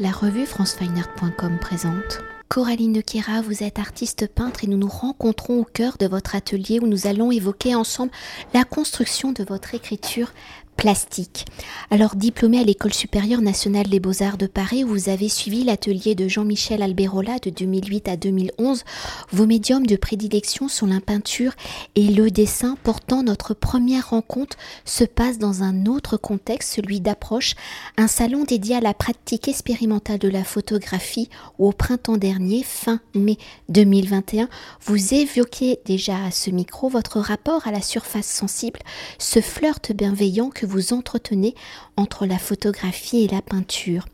La revue francefineart.com présente. Coraline Kira, vous êtes artiste peintre et nous nous rencontrons au cœur de votre atelier où nous allons évoquer ensemble la construction de votre écriture plastique. Alors diplômé à l'École supérieure nationale des beaux-arts de Paris vous avez suivi l'atelier de Jean-Michel Alberola de 2008 à 2011, vos médiums de prédilection sont la peinture et le dessin. Pourtant, notre première rencontre se passe dans un autre contexte, celui d'approche, un salon dédié à la pratique expérimentale de la photographie où au printemps dernier, fin mai 2021, vous évoquiez déjà à ce micro votre rapport à la surface sensible, ce flirt bienveillant que vous entretenez entre la photographie et la peinture.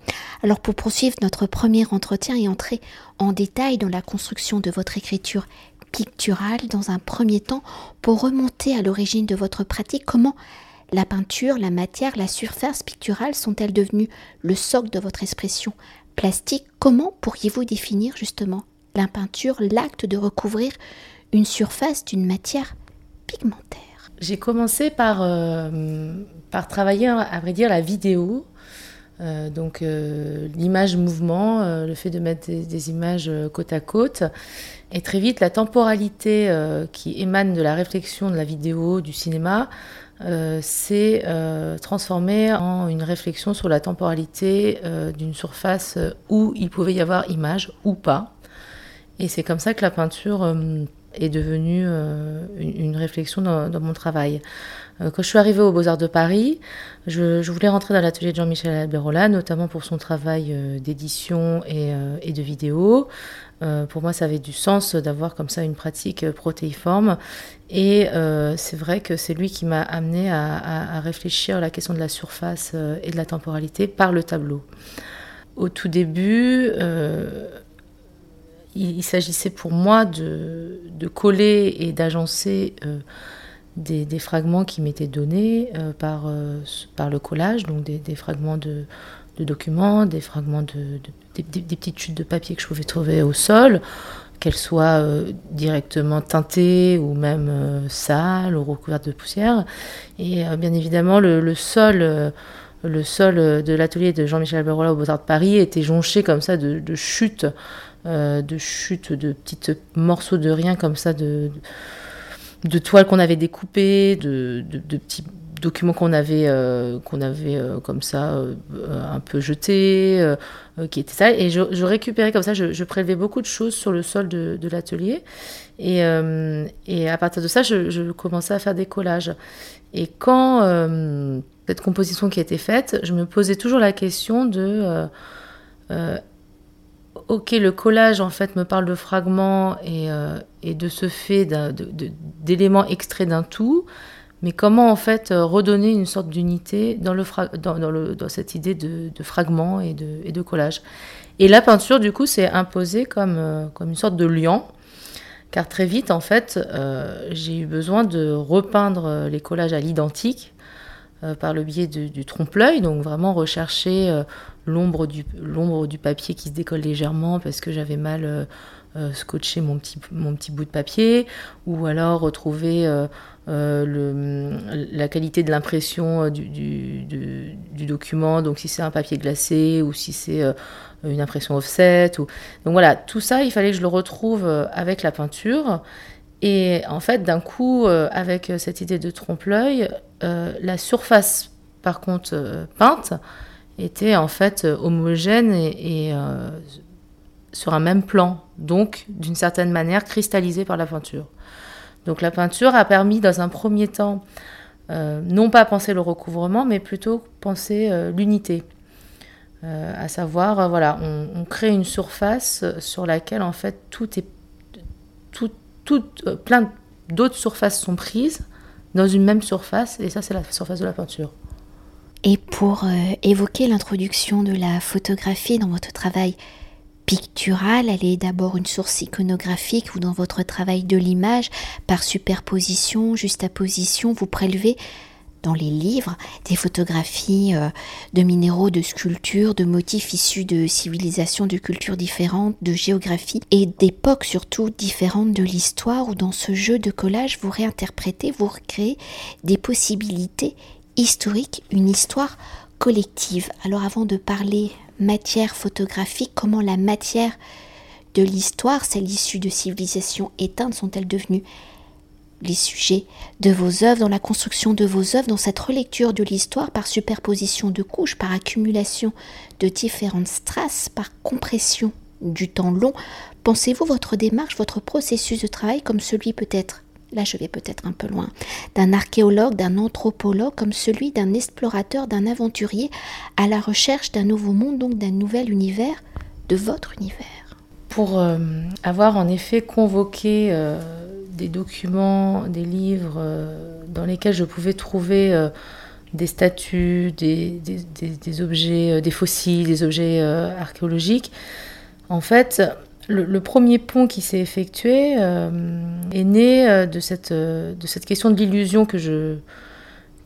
Alors pour poursuivre notre premier entretien et entrer en détail dans la construction de votre écriture picturale, dans un premier temps, pour remonter à l'origine de votre pratique, comment la peinture, la matière, la surface picturale sont-elles devenues le socle de votre expression plastique? Comment pourriez-vous définir justement la peinture, l'acte de recouvrir une surface d'une matière pigmentaire? J'ai commencé par, euh, par travailler, à vrai dire, la vidéo. Euh, donc euh, l'image mouvement, le fait de mettre des, images côte à côte. Et très vite, la temporalité qui émane de la réflexion de la vidéo, du cinéma, s'est transformée en une réflexion sur la temporalité d'une surface où il pouvait y avoir image ou pas. Et c'est comme ça que la peinture est devenue euh, une, réflexion dans, mon travail. Euh, quand je suis arrivée aux Beaux-Arts de Paris, je, voulais rentrer dans l'atelier de Jean-Michel Alberola, notamment pour son travail euh, d'édition et, de vidéo. pour moi, ça avait du sens d'avoir comme ça une pratique protéiforme. Et c'est vrai que c'est lui qui m'a amené à, réfléchir à la question de la surface et de la temporalité par le tableau. Au tout début, il, s'agissait pour moi de, coller et d'agencer euh, des, fragments qui m'étaient donnés euh, par, euh, par le collage, donc des, fragments de, documents, des fragments de, des, petites chutes de papier que je pouvais trouver au sol, qu'elles soient directement teintées ou même sales ou recouvertes de poussière. Et bien évidemment, le, sol le sol de l'atelier de Jean-Michel Alberola au Beaux-Arts de Paris était jonché comme ça de chutes euh, de chutes, de petits morceaux de rien comme ça, de, de, toiles qu'on avait découpées, de, petits documents qu'on avait, euh, avait euh, comme ça un peu jetés, qui étaient ça. Et je, récupérais comme ça, je, prélevais beaucoup de choses sur le sol de, l'atelier. Et, et, à partir de ça, je, commençais à faire des collages. Et quand cette composition qui été faite, je me posais toujours la question de ok, le collage en fait me parle de fragments et, euh, de ce fait d'éléments extraits d'un tout, mais comment en fait euh, redonner une sorte d'unité dans, dans, cette idée de, fragments et de, et collage? Et la peinture du coup s'est imposée comme, euh, comme une sorte de liant, car très vite en fait j'ai eu besoin de repeindre les collages à l'identique par le biais du trompe-l'œil, donc vraiment rechercher l'ombre du, l'ombre du papier qui se décolle légèrement parce que j'avais mal euh, euh, scotché mon petit, bout de papier, ou alors retrouver euh, le, la qualité de l'impression du, document, donc si c'est un papier glacé ou si c'est une impression offset. Donc voilà, tout ça, il fallait que je le retrouve avec la peinture. Et en fait, d'un coup, avec cette idée de trompe-l'œil, la surface, par contre, peinte, était en fait euh, homogène et, euh, sur un même plan, donc d'une certaine manière cristallisé par la peinture. Donc la peinture a permis dans un premier temps euh, non pas penser le recouvrement, mais plutôt penser l'unité. à savoir, voilà, on, crée une surface sur laquelle en fait tout est, tout, tout, plein d'autres surfaces sont prises dans une même surface, et ça c'est la surface de la peinture. Et pour euh, évoquer l'introduction de la photographie dans votre travail pictural, elle est d'abord une source iconographique ou dans votre travail de l'image, par superposition, juxtaposition, vous prélevez dans les livres des photographies euh, de minéraux, de sculptures, de motifs issus de civilisations, de cultures différentes, de géographie et d'époques surtout différentes de l'histoire où dans ce jeu de collage vous réinterprétez, vous recréez des possibilités historique, une histoire collective. Alors avant de parler matière photographique, comment la matière de l'histoire, celle issue de civilisations éteintes, sont-elles devenues les sujets de vos œuvres, dans la construction de vos œuvres, dans cette relecture de l'histoire par superposition de couches, par accumulation de différentes strass, par compression du temps long, pensez-vous votre démarche, votre processus de travail comme celui peut-être, là je vais peut-être un peu loin, d'un archéologue, d'un anthropologue, comme celui d'un explorateur, d'un aventurier à la recherche d'un nouveau monde, donc d'un nouvel univers, de votre univers? Pour euh, avoir en effet convoqué euh, des documents, des livres euh, dans lesquels je pouvais trouver des statues, des, objets, des fossiles, des objets archéologiques, en fait, le, premier pont qui s'est effectué euh, est né euh, de cette, euh, de cette question de l'illusion que je,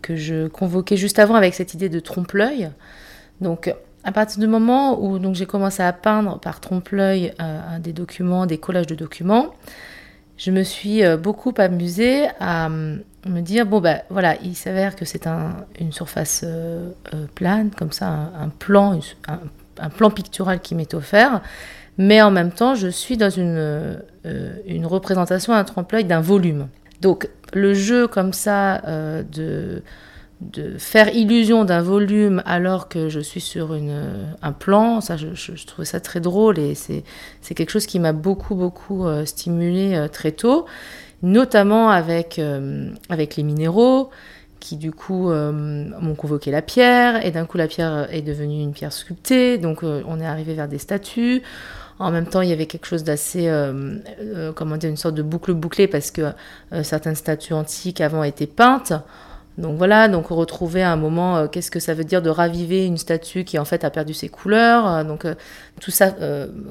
que je convoquais juste avant avec cette idée de trompe-l'œil. Donc, à partir du moment où j'ai commencé à peindre par trompe-l'œil des documents, des collages de documents, je me suis beaucoup amusée à me dire bon ben voilà, il s'avère que c'est un, une surface plane, comme ça, un, plan, un, plan pictural qui m'est offert, mais en même temps, je suis dans une, euh, une représentation, un trempe-l'œil d'un volume. Donc, le jeu comme ça euh, de, de faire illusion d'un volume alors que je suis sur une, un plan, ça, je, trouvais ça très drôle et c'est quelque chose qui m'a beaucoup, beaucoup euh, stimulé très tôt, notamment avec, avec les minéraux qui du coup euh, m'ont convoqué la pierre, et d'un coup la pierre est devenue une pierre sculptée, donc euh, on est arrivé vers des statues. En même temps, il y avait quelque chose d'assez, euh, comment dire, une sorte de boucle bouclée, parce que certaines statues antiques avant étaient peintes. Donc voilà, donc on retrouvait à un moment qu'est-ce que ça veut dire de raviver une statue qui en fait a perdu ses couleurs. donc tout ça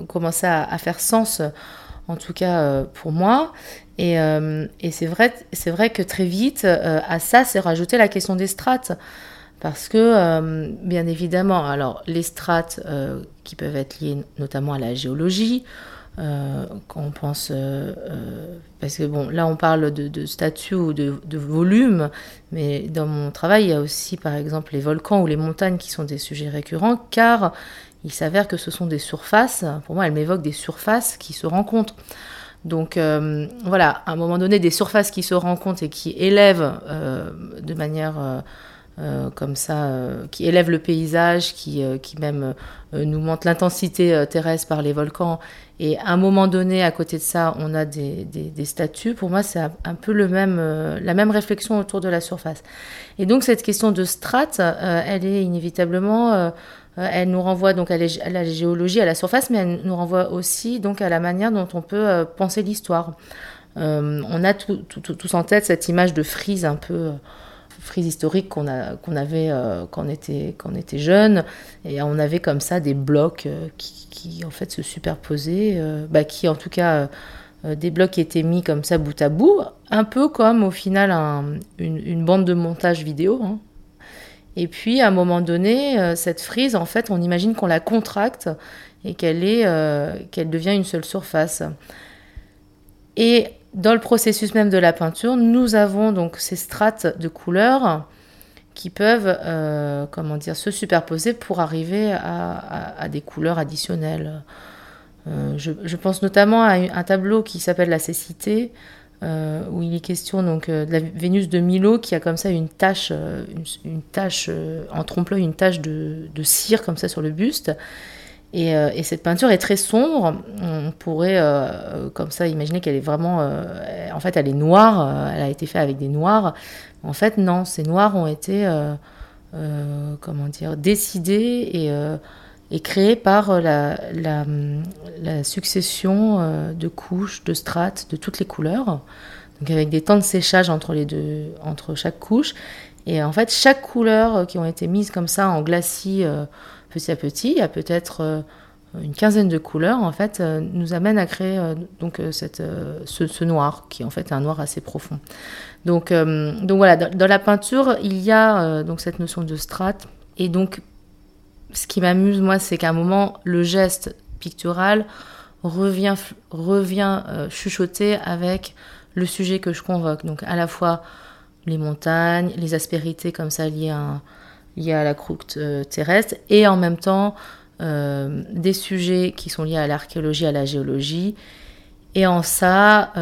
commençait à, faire sens, en tout cas pour moi. Euh, et, c'est vrai, c'est vrai que très vite, euh, à ça, c'est rajouté la question des strates. Parce que, euh, bien évidemment, alors les strates qui peuvent être liées notamment à la géologie, quand on pense, parce que bon, là on parle de, statut ou de, volume, mais dans mon travail, il y a aussi par exemple les volcans ou les montagnes qui sont des sujets récurrents, car il s'avère que ce sont des surfaces, pour moi elles m'évoquent des surfaces qui se rencontrent. Donc euh, voilà, à un moment donné, des surfaces qui se rencontrent et qui élèvent euh, de manière euh, comme ça, qui élèvent le paysage, qui, qui même nous montrent l'intensité terrestre par les volcans. Et à un moment donné, à côté de ça, on a des, statues. Pour moi, c'est un peu le même, la même réflexion autour de la surface. Et donc cette question de strates, elle est inévitablement euh, elle nous renvoie donc à la géologie, à la surface, mais elle nous renvoie aussi donc à la manière dont on peut euh, penser l'histoire. Euh, on a tous en tête cette image de frise un peu frise historique qu'on qu'on avait quand, on était, était jeune. Et on avait comme ça des blocs qui, en fait se superposaient, bah, qui en tout cas des blocs qui étaient mis comme ça bout à bout, un peu comme au final une, bande de montage vidéo. Hein. Et puis, à un moment donné, euh, cette frise, en fait, on imagine qu'on la contracte et qu'elle est, euh, qu'elle devient une seule surface. Et dans le processus même de la peinture, nous avons donc ces strates de couleurs qui peuvent, euh, dire, se superposer pour arriver à, des couleurs additionnelles. je, je, pense notamment à un tableau qui s'appelle La cécité, euh, où il est question donc euh, de la Vénus de Milo qui a comme ça une tache, euh, une, tache en trompe-l'œil, une tache de, cire comme ça sur le buste. Et, et, cette peinture est très sombre. On pourrait comme ça imaginer qu'elle est vraiment, en fait, elle est noire. elle a été faite avec des noirs. En fait, non, ces noirs ont été, comment dire, décidés et est créé par euh, la, succession euh, de couches, de strates, de toutes les couleurs, donc avec des temps de séchage entre, les deux, entre chaque couche. Et en fait, chaque couleur euh, qui ont été mises comme ça en glacis petit à petit, il y a peut-être une quinzaine de couleurs, en fait, nous amène à créer donc cette, ce, noir, qui est en fait un noir assez profond. Donc, donc voilà, dans, la peinture, il y a donc cette notion de strate, et donc ce qui m'amuse, moi, c'est qu'à un moment, le geste pictural revient, revient euh, chuchoter avec le sujet que je convoque. Donc, à la fois les montagnes, les aspérités comme ça liées à, à la croûte euh, terrestre, et en même temps des sujets qui sont liés à l'archéologie, à la géologie. Et en ça,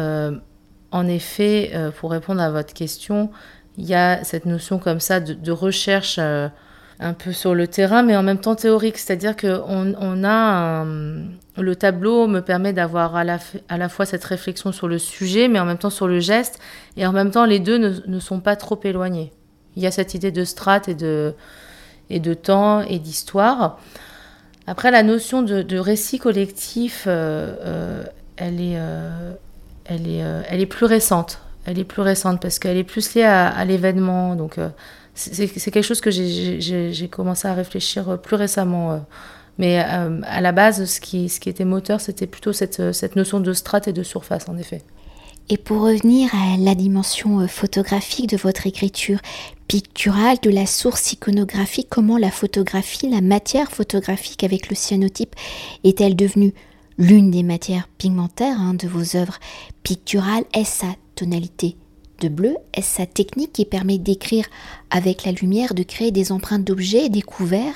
en effet, pour répondre à votre question, il y a cette notion comme ça de, recherche un peu sur le terrain, mais en même temps théorique. C'est-à-dire que on, a le tableau me permet d'avoir à la, à la fois cette réflexion sur le sujet, mais en même temps sur le geste, et en même temps les deux ne, sont pas trop éloignés. Il y a cette idée de strate et de, et de temps et d'histoire. Après, la notion de, récit collectif, euh, euh, elle, est, euh, elle, est, elle est plus récente. Elle est plus récente parce qu'elle est plus liée à, l'événement. Donc, c'est quelque chose que j'ai commencé à réfléchir plus récemment. Mais à la base, ce qui, ce qui était moteur, c'était plutôt cette, cette notion de strate et de surface, en effet. Et pour revenir à la dimension euh, photographique de votre écriture picturale, de la source iconographique, comment la photographie, la matière photographique avec le cyanotype est-elle devenue l'une des matières pigmentaires hein, de vos œuvres picturales? Est-ce sa tonalité de bleu? Est-ce sa technique qui permet d'écrire avec la lumière, de créer des empreintes d'objets découverts?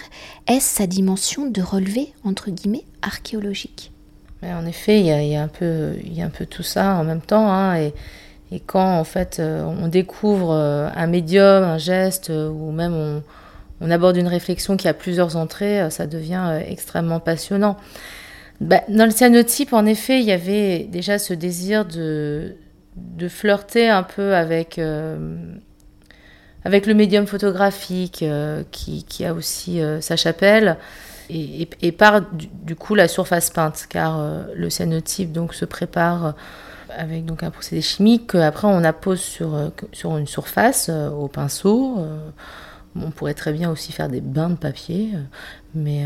Est-ce sa dimension de relevé, entre guillemets, archéologique? En effet, il y, a, un peu, tout ça en même temps. Hein, et, quand en fait euh, on découvre euh, un médium, un geste, euh, ou même on, aborde une réflexion qui a plusieurs entrées, ça devient extrêmement passionnant. Bah, dans le cyanotype, en effet, il y avait déjà ce désir de, flirter un peu avec, le médium photographique qui, a aussi sa chapelle et, par du, coup la surface peinte car le cyanotype donc se prépare avec donc un procédé chimique qu'après on appose sur, sur une surface au pinceau. on pourrait très bien aussi faire des bains de papier, mais,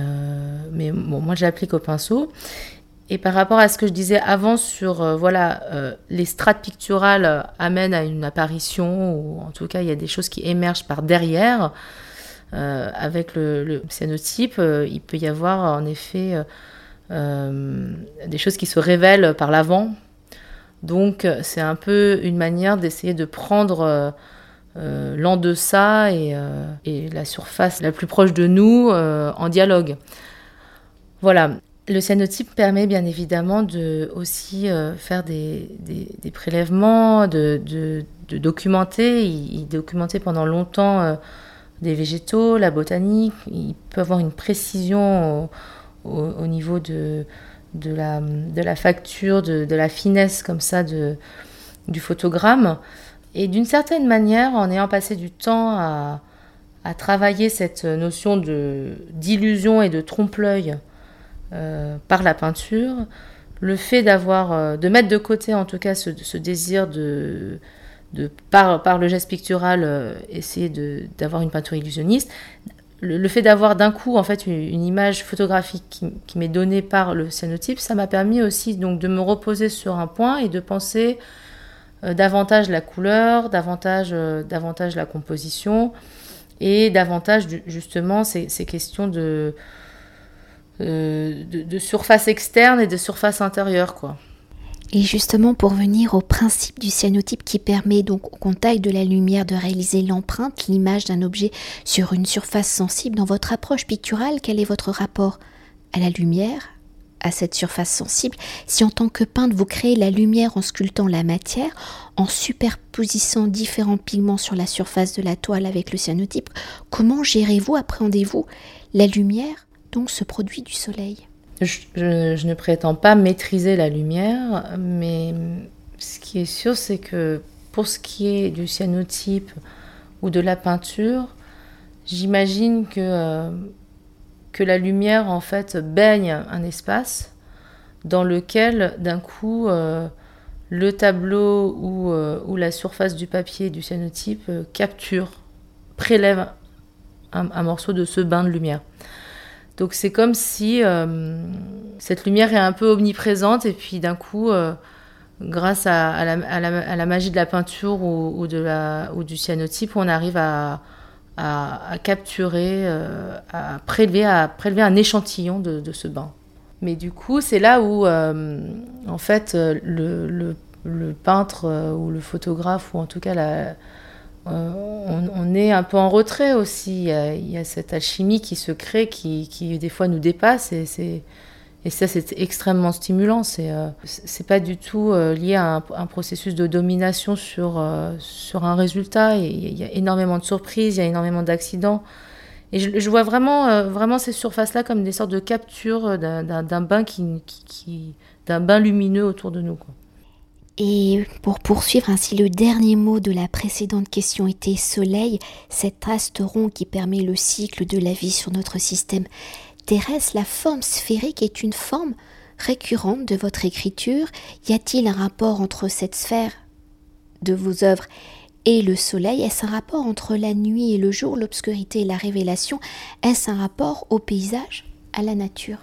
mais bon, moi j'applique au pinceau. Et par rapport à ce que je disais avant sur euh, voilà euh, les strates picturales euh, amènent à une apparition ou en tout cas il y a des choses qui émergent par derrière avec le, le cyanotype il peut y avoir en effet des choses qui se révèlent par l'avant. Donc c'est un peu une manière d'essayer de prendre l'en deçà et, et, la surface la plus proche de nous en dialogue. Voilà. Le cyanotype permet bien évidemment de aussi euh, faire des, prélèvements, de, documenter. Il, documentait pendant longtemps euh, des végétaux, la botanique. Il peut avoir une précision au, niveau de, la, facture, de, la finesse comme ça du photogramme. Et d'une certaine manière, en ayant passé du temps à, à travailler cette notion d'illusion et de trompe-l'œil, euh, par la peinture, le fait d'avoir, euh, de mettre de côté en tout cas ce, désir de, de par, le geste pictural, euh, essayer d'avoir une peinture illusionniste, le, fait d'avoir d'un coup en fait une, image photographique qui, m'est donnée par le cyanotype, ça m'a permis aussi donc de me reposer sur un point et de penser davantage la couleur, davantage, davantage la composition et davantage justement ces questions de euh, de, surface externe et de surface intérieure, quoi. Et justement, pour venir au principe du cyanotype qui permet donc au contact de la lumière de réaliser l'empreinte, l'image d'un objet sur une surface sensible, dans votre approche picturale, quel est votre rapport à la lumière, à cette surface sensible? Si en tant que peintre, vous créez la lumière en sculptant la matière, en superposant différents pigments sur la surface de la toile avec le cyanotype, comment gérez-vous, appréhendez-vous la lumière donc ce produit du soleil? Je, ne prétends pas maîtriser la lumière, mais ce qui est sûr, c'est que pour ce qui est du cyanotype ou de la peinture, j'imagine que, euh, la lumière en fait baigne un espace dans lequel d'un coup euh, le tableau euh, ou, la surface du papier du cyanotype capture, prélève un, morceau de ce bain de lumière. Donc c'est comme si euh, cette lumière est un peu omniprésente et puis d'un coup, euh, grâce à, la, magie de la peinture ou, la, du cyanotype, on arrive à, capturer, euh, à, prélever, un échantillon de, ce bain. Mais du coup, c'est là où, en fait, le, peintre ou le photographe, ou en tout cas on, est un peu en retrait aussi. Il y a, cette alchimie qui se crée, qui, des fois nous dépasse, et ça, c'est extrêmement stimulant. C'est euh, pas du tout euh, lié à un, processus de domination sur, euh, un résultat. Il y a énormément de surprises, il y a énormément d'accidents. Et je, vois vraiment, ces surfaces-là comme des sortes de captures d'un bain, lumineux autour de nous. Et pour poursuivre ainsi, le dernier mot de la précédente question était soleil, cet astre qui permet le cycle de la vie sur notre système terrestre, la forme sphérique est une forme récurrente de votre écriture. Y a-t-il un rapport entre cette sphère de vos œuvres et le soleil? Est-ce un rapport entre la nuit et le jour, l'obscurité et la révélation? Est-ce un rapport au paysage, à la nature?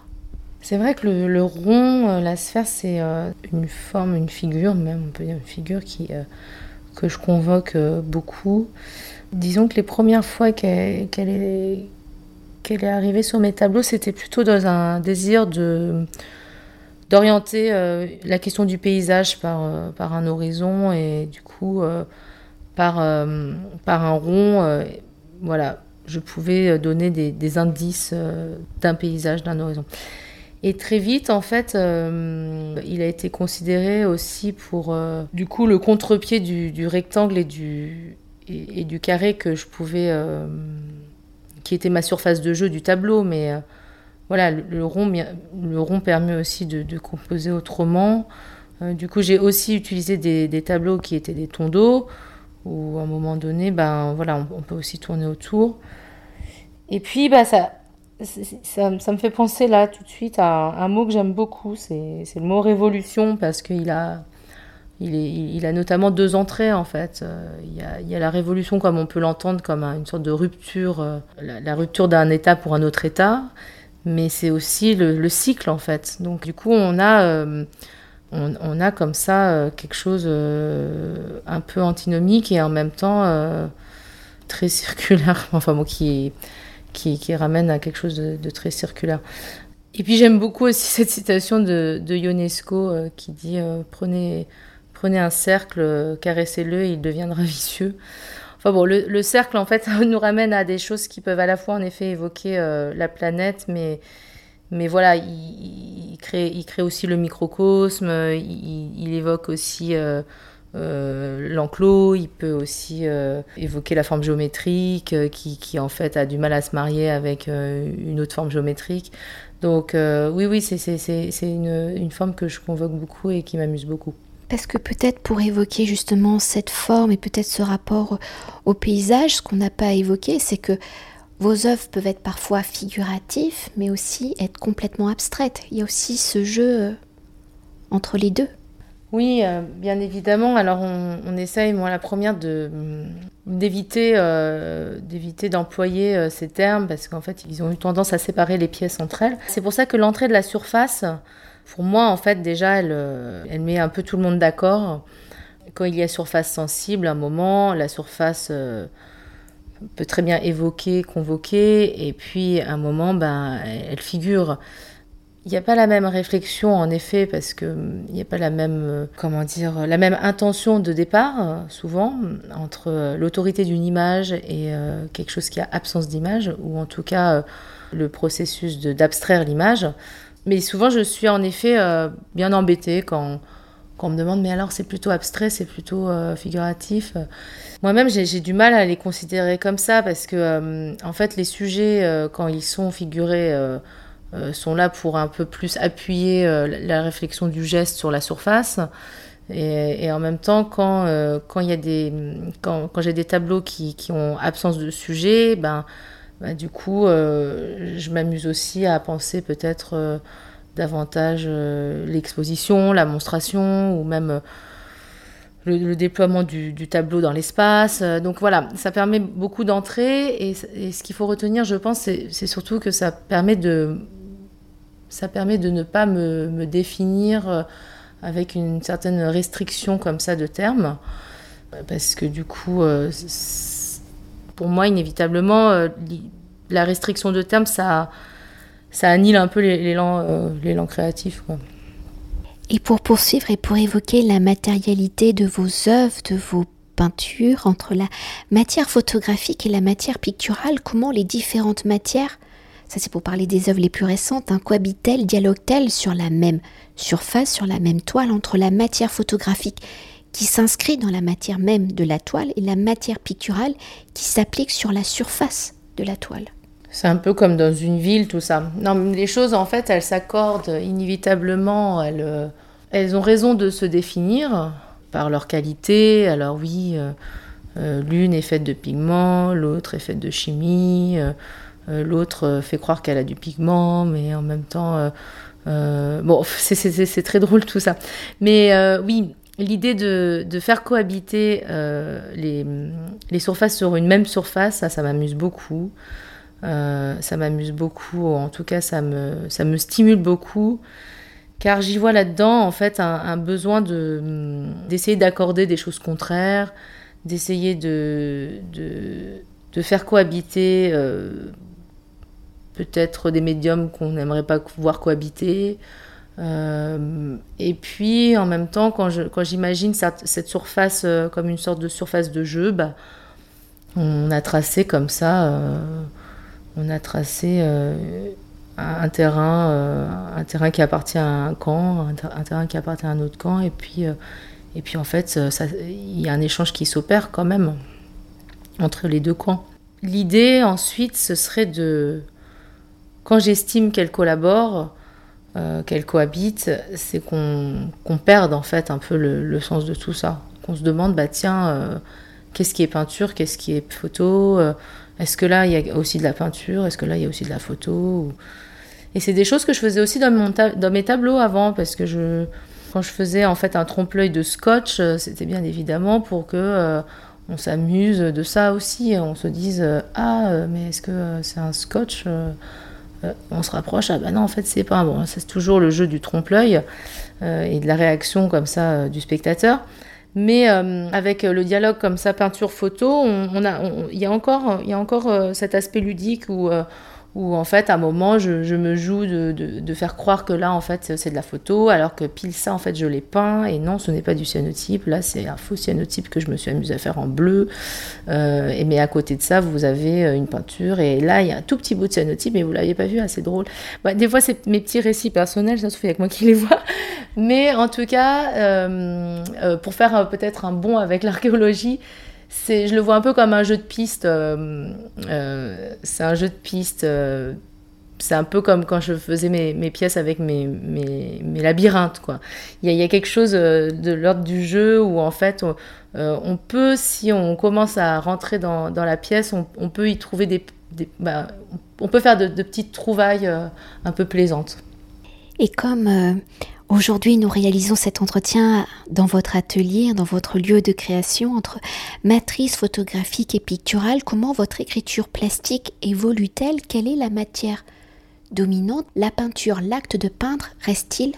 C'est vrai que le, rond, euh, la sphère, c'est euh, une forme, une figure, même on peut dire une figure qui, euh, que je convoque beaucoup. Disons que les premières fois qu'elle est arrivée sur mes tableaux, c'était plutôt dans un désir d'orienter la question du paysage par, un horizon et du coup par, par un rond, voilà, je pouvais donner des indices d'un paysage, d'un horizon. Et très vite, en fait, il a été considéré aussi pour, du coup, le contre-pied du, rectangle et du, et, du carré que je pouvais qui était ma surface de jeu du tableau, mais euh, voilà, le, rond, le rond permet aussi de, composer autrement. Euh, du coup, j'ai aussi utilisé des, tableaux qui étaient des tons d'eau, où à un moment donné, ben voilà, on, peut aussi tourner autour. Et puis, bah, ça, ça, me fait penser là tout de suite à un mot que j'aime beaucoup, c'est le mot révolution, parce qu'il a il, a notamment deux entrées en fait. Euh, il y, a, la révolution comme on peut l'entendre comme une sorte de rupture, euh, la, rupture d'un État pour un autre État, mais c'est aussi le, cycle en fait. Donc du coup on a, euh, on, a comme ça quelque chose un peu antinomique et en même temps très circulaire, enfin bon, qui, qui, ramène à quelque chose de, très circulaire. Et puis j'aime beaucoup aussi cette citation de, de Ionesco qui dit prenez Prenez un cercle, caressez-le et il deviendra vicieux. Enfin bon, le, cercle, en fait, nous ramène à des choses qui peuvent à la fois, en effet, évoquer euh, la planète, mais, voilà, il crée aussi le microcosme, il, évoque aussi euh, euh, l'enclos, il peut aussi évoquer la forme géométrique, qui, qui, en fait a du mal à se marier avec une autre forme géométrique. Donc oui, oui, c'est une, une forme que je convoque beaucoup et qui m'amuse beaucoup. Parce que peut-être pour évoquer justement cette forme et peut-être ce rapport au paysage, ce qu'on n'a pas évoqué, c'est que vos œuvres peuvent être parfois figuratifs, mais aussi être complètement abstraites. Il y a aussi ce jeu euh, entre les deux. Oui, euh, bien évidemment. Alors on, essaye, moi la première, d'éviter, euh, d'éviter d'employer ces termes parce qu'en fait ils ont eu tendance à séparer les pièces entre elles. C'est pour ça que l'entrée de la surface, pour moi, en fait, déjà, elle, euh, met un peu tout le monde d'accord. Quand il y a surface sensible, à un moment, la surface euh, peut très bien évoquer, convoquer, et puis à un moment, ben, elle figure. Il n'y a pas la même réflexion, en effet, parce qu'il n'y a pas la même, euh, comment dire, la même intention de départ, souvent, entre l'autorité d'une image et quelque chose qui a absence d'image, ou en tout cas le processus d'abstraire l'image. Mais souvent, je suis en effet euh, bien embêtée quand, quand, on me demande, mais alors c'est plutôt abstrait, c'est plutôt euh, figuratif? Moi-même, j'ai du mal à les considérer comme ça parce que, euh, en fait, les sujets, quand ils sont figurés, sont là pour un peu plus appuyer la réflexion du geste sur la surface. Et, en même temps, quand, quand, quand, j'ai des tableaux qui, ont absence de sujet, ben, bah, du coup, euh, je m'amuse aussi à penser peut-être euh, davantage euh, l'exposition, la monstration, ou même le, déploiement du, tableau dans l'espace. Donc voilà, ça permet beaucoup d'entrées. Et, ce qu'il faut retenir, je pense, c'est surtout que ça permet de, ça permet de ne pas me, me définir avec une certaine restriction comme ça de termes. Parce que du coup pour moi, inévitablement, euh, la restriction de termes, ça, ça annule un peu l'élan euh, créatif. Et pour poursuivre et pour évoquer la matérialité de vos œuvres, de vos peinture, entre la matière photographique et la matière picturale, comment les différentes matières, ça c'est pour parler des œuvres les plus récentes, hein, cohabitent-elles, dialoguent-elles sur la même surface, sur la même toile, entre la matière photographique qui s'inscrit dans la matière même de la toile et la matière picturale qui s'applique sur la surface de la toile? C'est un peu comme dans une ville, tout ça. Non, les choses, en fait, elles s'accordent inévitablement. Elles, euh, elles ont raison de se définir par leur qualité. Alors oui, euh, euh, l'une est faite de pigments, l'autre est faite de chimie, l'autre fait croire qu'elle a du pigment, mais en même temps... bon, c'est très drôle tout ça. Mais oui, l'idée de, faire cohabiter les, surfaces sur une même surface, ça, ça m'amuse beaucoup. Euh, ça m'amuse beaucoup, en tout cas ça me, ça me stimule beaucoup, car j'y vois là-dedans en fait un, besoin de, d'essayer d'accorder des choses contraires, d'essayer de, de, faire cohabiter euh, peut-être des médiums qu'on n'aimerait pas voir cohabiter. Euh, et puis en même temps, quand, quand j'imagine cette, surface comme une sorte de surface de jeu, bah, on a tracé comme ça on a tracé euh, un, terrain, euh, un terrain qui appartient à un camp, un, terrain qui appartient à un autre camp, et puis, euh, et puis en fait, il y a un échange qui s'opère quand même entre les deux camps. L'idée ensuite, ce serait de, quand j'estime qu'elles collaborent, qu'elles cohabitent, c'est qu'on perde en fait un peu le, sens de tout ça. Qu'on se demande, bah tiens, qu'est-ce qui est peinture, qu'est-ce qui est photo est-ce que là, il y a aussi de la peinture Est-ce que là, il y a aussi de la photo Et c'est des choses que je faisais aussi dans, mes tableaux avant, parce que quand je faisais en fait un trompe-l'œil de scotch, euh, c'était bien évidemment pour que euh, on s'amuse de ça aussi. On se dise euh, ah mais est-ce que c'est un scotch On se rapproche ah ben non en fait c'est pas bon. C'est toujours le jeu du trompe-l'œil et de la réaction comme ça du spectateur. Mais euh, avec le dialogue comme ça, peinture photo, on, a, il y a encore, il y a encore euh, cet aspect ludique où euh, où en fait à un moment je, me joue de, faire croire que là en fait c'est de la photo alors que pile ça en fait je l'ai peint. Et non ce n'est pas du cyanotype. Là c'est un faux cyanotype que je me suis amusée à faire en bleu. Euh, et mais à côté de ça vous avez euh, une peinture. Et là il y a un tout petit bout de cyanotype mais vous l'aviez pas vu ah, drôle. Bah, des fois c'est mes petits récits personnels ça se fait avec moi qui les vois. Mais en tout cas euh, pour faire peut-être un bond avec l'archéologie je le vois un peu comme un jeu de piste. Euh, euh, c'est un jeu de piste. Euh, c'est un peu comme quand je faisais mes, pièces avec mes, mes, labyrinthes. Quoi. Il, y a, quelque chose de l'ordre du jeu où en fait on, peut, si on commence à rentrer dans, la pièce, on, peut y trouver des... bah, on peut faire de petites trouvailles un peu plaisantes. Et comme Aujourd'hui, nous réalisons cet entretien dans votre atelier, dans votre lieu de création entre matrice photographique et picturale. Comment votre écriture plastique évolue-t-elle? Quelle est la matière dominante? La peinture, l'acte de peindre reste-t-il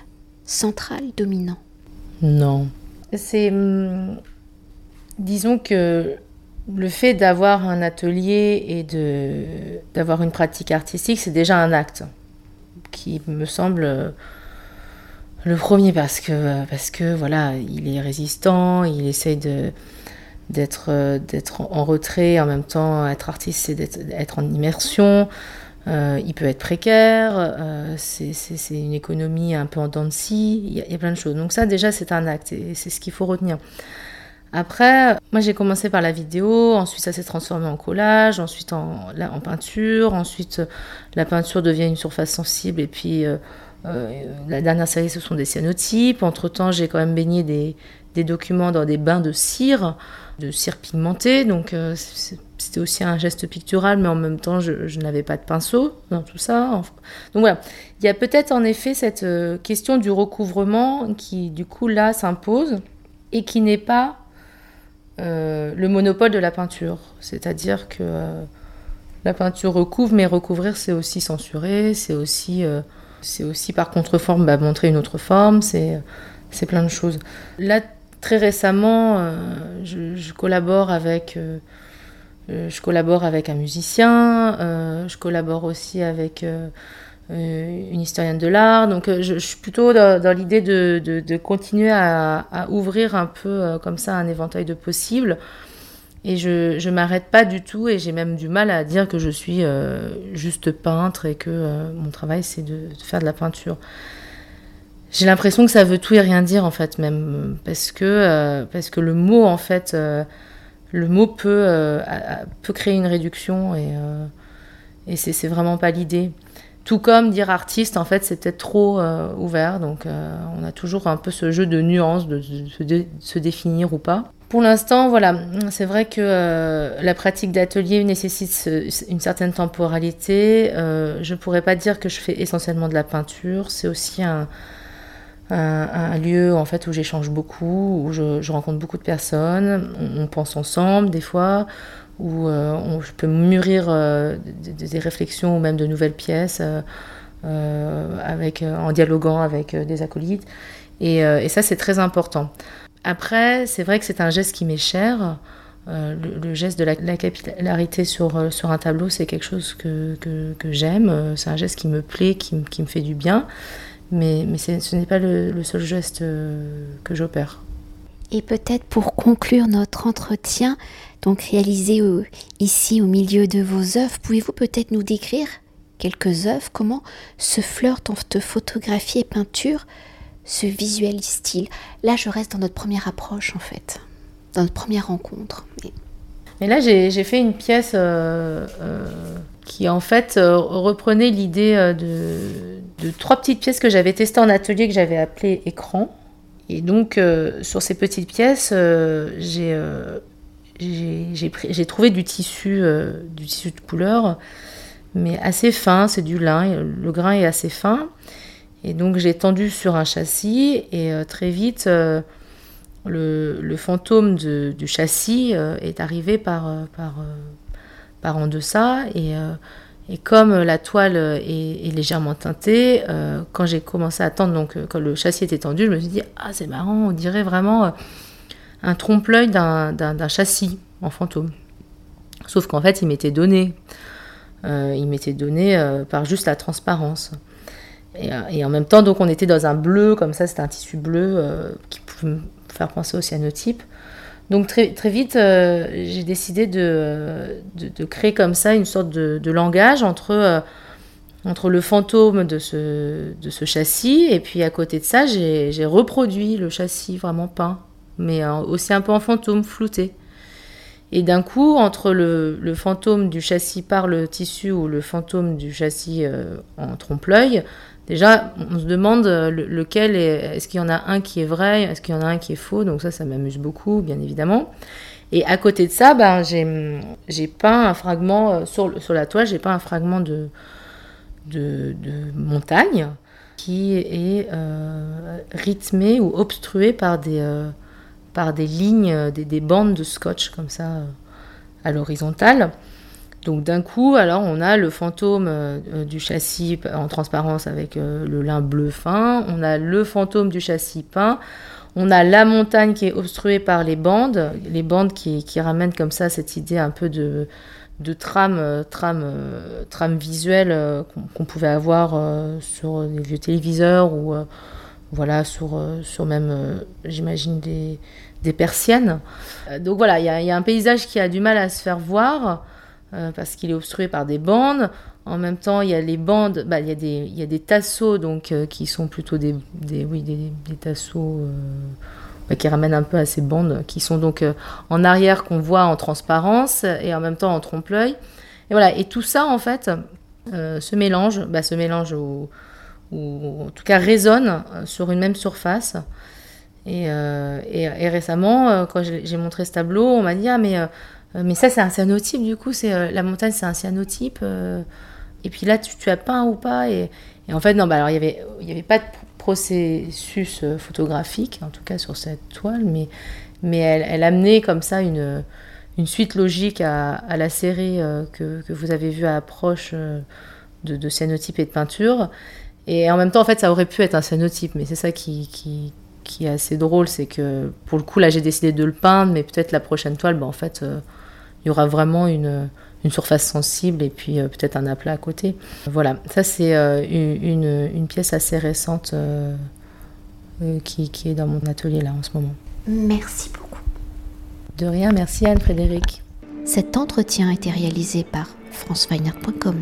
central, dominant? Non. C'est. Hum, disons que le fait d'avoir un atelier et de d'avoir une pratique artistique, c'est déjà un acte qui me semble le premier parce que, parce que voilà, il est résistant, il essaye de, d'être, d'être en retrait, en même temps être artiste c'est d'être, être en immersion. Euh, il peut être précaire, euh, c'est, une économie un peu en dents de il y, a, plein de choses. Donc ça déjà c'est un acte et c'est ce qu'il faut retenir. Après, moi j'ai commencé par la vidéo, ensuite ça s'est transformé en collage, ensuite en, en peinture, ensuite la peinture devient une surface sensible et puis euh, euh, la dernière série, ce sont des cyanotypes. Entre-temps, j'ai quand même baigné des, documents dans des bains de cire, de cire pigmentée. Donc, euh, c'était aussi un geste pictural, mais en même temps, je, n'avais pas de pinceau dans tout ça. Donc voilà, il y a peut-être en effet cette euh, question du recouvrement qui, du coup, là, s'impose et qui n'est pas le monopole de la peinture. C'est-à-dire que la peinture recouvre, mais recouvrir, c'est aussi censurer, c'est aussi c'est aussi par contreforme bah, montrer une autre forme, c'est plein de choses. Là, très récemment, euh, je, collabore avec, euh, euh, je collabore avec un musicien, je collabore aussi avec une historienne de l'art. Donc je, suis plutôt dans, l'idée de, continuer à, ouvrir un peu comme ça un éventail de possibles. Et je ne m'arrête pas du tout et j'ai même du mal à dire que je suis juste peintre et que mon travail c'est de, faire de la peinture. J'ai l'impression que ça veut tout et rien dire en fait même parce que parce que le mot en fait le mot peut, euh, peut créer une réduction et, euh, et c'est vraiment pas l'idée. Tout comme dire artiste, en fait, c'est peut-être trop euh, ouvert. Donc, on a toujours un peu ce jeu de nuances, de, se définir ou pas. Pour l'instant, voilà, c'est vrai que la pratique d'atelier nécessite une certaine temporalité. je pourrais pas dire que je fais essentiellement de la peinture. C'est aussi un, lieu en fait où j'échange beaucoup, où je, rencontre beaucoup de personnes, on, pense ensemble des fois, où euh, je peux mûrir euh, des, réflexions ou même de nouvelles pièces euh, avec, en dialoguant avec des acolytes. Et, ça, c'est très important. Après, c'est vrai que c'est un geste qui m'est cher. le, geste de la, capillarité sur, sur un tableau, c'est quelque chose que, que, j'aime. C'est un geste qui me plaît, qui, qui me fait du bien mais, mais ce n'est pas le, seul geste euh, que j'opère. Et peut-être pour conclure notre entretien, donc réalisé ici au milieu de vos œuvres, pouvez-vous peut-être nous décrire quelques œuvres, comment ce flirt entre photographie et peinture se visualise-t-il Là, je reste dans notre première approche en fait, dans notre première rencontre. Et là, j'ai fait une pièce euh, euh, qui en fait reprenait l'idée de de trois petites pièces que j'avais testées en atelier que j'avais appelées écran. Et donc, euh, sur ces petites pièces, euh, euh, j'ai trouvé du tissu, du tissu de couleur, mais assez fin, c'est du lin, le grain est assez fin. Et donc, j'ai tendu sur un châssis, et très vite, le, fantôme du châssis est arrivé par, par, en deçà, et comme la toile est, légèrement teintée, euh, quand j'ai commencé à tendre, donc euh, quand le châssis était tendu, je me suis dit ah c'est marrant, on dirait vraiment euh, un trompe-l'œil d'un châssis en fantôme. Sauf qu'en fait il m'était donné, il m'était donné par juste la transparence. Et, et, en même temps donc on était dans un bleu comme ça, c'était un tissu bleu qui pouvait me faire penser au cyanotype. Donc très, très vite, euh, j'ai décidé de, de, créer comme ça une sorte de, langage entre, euh, entre le fantôme de ce, de ce châssis et puis à côté de ça, j'ai reproduit le châssis vraiment peint, mais aussi un peu en fantôme, flouté. Et d'un coup, entre le, le, fantôme du châssis par le tissu ou le fantôme du châssis euh, en trompe-l'œil, Déjà, on se demande euh, lequel est. Est-ce qu'il y en a un qui est vrai Est-ce qu'il y en a un qui est faux Donc, ça, ça m'amuse beaucoup, bien évidemment. Et à côté de ça, ben, j'ai peint un fragment euh, sur, la toile, j'ai peint un fragment de, montagne qui est euh, rythmé ou obstrué par des, lignes, des, bandes de scotch comme ça à l'horizontale. Donc d'un coup, alors on a le fantôme euh, du châssis en transparence avec euh, le lin bleu fin, on a le fantôme du châssis peint, on a la montagne qui est obstruée par les bandes, les bandes qui, ramènent comme ça cette idée un peu de, trame, euh, trame, trame visuelle qu'on pouvait avoir sur les vieux téléviseurs ou voilà sur, même, j'imagine, des, persiennes. donc voilà, il y, a un paysage qui a du mal à se faire voir. Euh, parce qu'il est obstrué par des bandes. En même temps, il y a les bandes, bah, il, y a des, il y a des tasseaux donc, euh, qui sont plutôt des, des oui, des, des tasseaux euh, bah, qui ramènent un peu à ces bandes qui sont donc en arrière qu'on voit en transparence et en même temps en trompe-l'œil. Et voilà, et tout ça en fait se mélange, bah, se mélange ou, en tout cas résonne sur une même surface. Et, récemment, quand j'ai montré ce tableau, on m'a dit Ah, mais mais ça, c'est un cyanotype, du coup, c'est euh, la montagne, c'est un cyanotype. Euh, et puis là, tu, as peint ou pas et, en fait, non, bah alors il n'y avait, y avait pas de processus photographique, en tout cas sur cette toile, mais, mais elle, amenait comme ça une, suite logique à, la série que, vous avez vue à approche de, de cyanotype et de peinture. Et en même temps, en fait, ça aurait pu être un cyanotype, mais c'est ça qui, qui, est assez drôle, c'est que pour le coup, là, j'ai décidé de le peindre, mais peut-être la prochaine toile, bah, en fait, il y aura vraiment une, une surface sensible et puis peut-être un aplat à côté. Voilà, ça c'est une, une, pièce assez récente qui, qui est dans mon atelier là en ce moment. Merci beaucoup. De rien, merci Anne-Frédéric. Cet entretien a été réalisé par franceweiner.com.